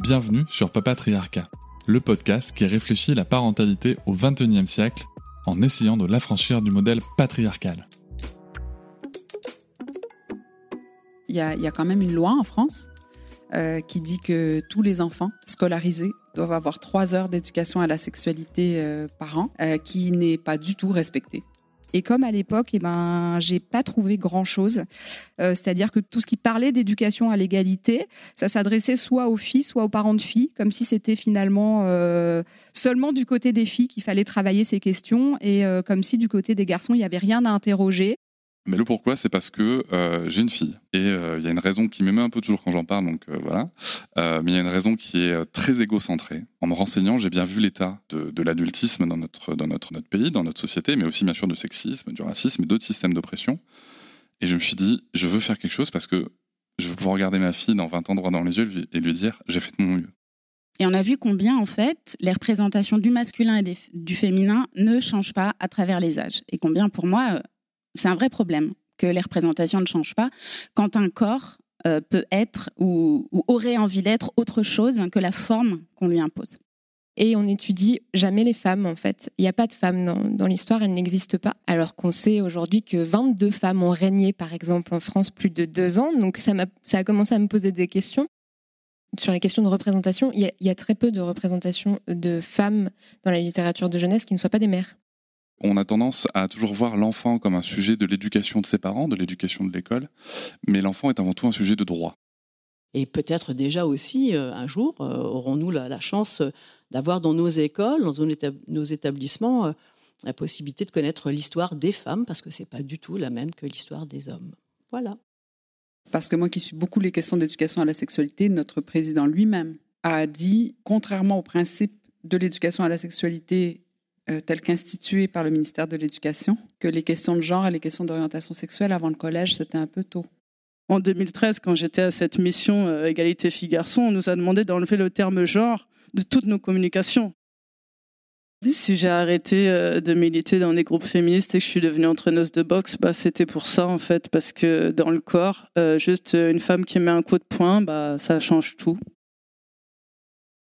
Bienvenue sur Papatriarcat, le podcast qui réfléchit la parentalité au XXIe siècle en essayant de l'affranchir du modèle patriarcal. Il y, a, quand même une loi en France euh, qui dit que tous les enfants scolarisés doivent avoir trois heures d'éducation à la sexualité euh, par an, euh, qui n'est pas du tout respectée. Et comme à l'époque, eh ben, j'ai pas trouvé grand chose. Euh, c'est-à-dire que tout ce qui parlait d'éducation à l'égalité, ça s'adressait soit aux filles, soit aux parents de filles, comme si c'était finalement euh, seulement du côté des filles qu'il fallait travailler ces questions, et euh, comme si du côté des garçons, il n'y avait rien à interroger. Mais le pourquoi, c'est parce que euh, j'ai une fille. Et euh, il y a une raison qui m'émeut un peu toujours quand j'en parle, donc euh, voilà. mais il y a une raison qui est très égocentrée. En me renseignant, j'ai bien vu l'état de, de l'adultisme dans notre, dans notre, notre pays, dans notre société, mais aussi bien sûr du sexisme, du racisme et d'autres systèmes d'oppression. Et je me suis dit, je veux faire quelque chose parce que je veux pouvoir regarder ma fille dans 20 ans droit dans les yeux et lui dire, j'ai fait de mon mieux. Et on a vu combien, en fait, les représentations du masculin et du féminin ne changent pas à travers les âges. Et combien, pour moi, c'est un vrai problème que les représentations ne changent pas quand un corps euh, peut être ou, aurait envie d'être autre chose que la forme qu'on lui impose. Et on n'étudie jamais les femmes, en fait. Il n'y a pas de femmes dans, l'histoire, elles n'existent pas. Alors qu'on sait aujourd'hui que 22 femmes ont régné, par exemple, en France plus de deux ans. Donc ça, a, ça a commencé à me poser des questions. Sur les questions de représentation, il y, a, très peu de représentation de femmes dans la littérature de jeunesse qui ne soient pas des mères on a tendance à toujours voir l'enfant comme un sujet de l'éducation de ses parents, de l'éducation de l'école, mais l'enfant est avant tout un sujet de droit. Et peut-être déjà aussi, euh, un jour, euh, aurons-nous la, chance d'avoir dans nos écoles, dans nos établissements, euh, la possibilité de connaître l'histoire des femmes, parce que ce n'est pas du tout la même que l'histoire des hommes. Voilà. Parce que moi qui suis beaucoup les questions d'éducation à la sexualité, notre président lui-même a dit, contrairement au principe de l'éducation à la sexualité euh, tel qu'institué par le ministère de l'Éducation, que les questions de genre et les questions d'orientation sexuelle avant le collège, c'était un peu tôt. En 2013, quand j'étais à cette mission euh, égalité filles-garçons, on nous a demandé d'enlever le terme genre de toutes nos communications. Si j'ai arrêté euh, de militer dans les groupes féministes et que je suis devenue entraîneuse de boxe, bah, c'était pour ça en fait, parce que dans le corps, juste une femme qui met un coup de poing, bah, ça change tout.